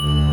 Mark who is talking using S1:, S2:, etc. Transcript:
S1: you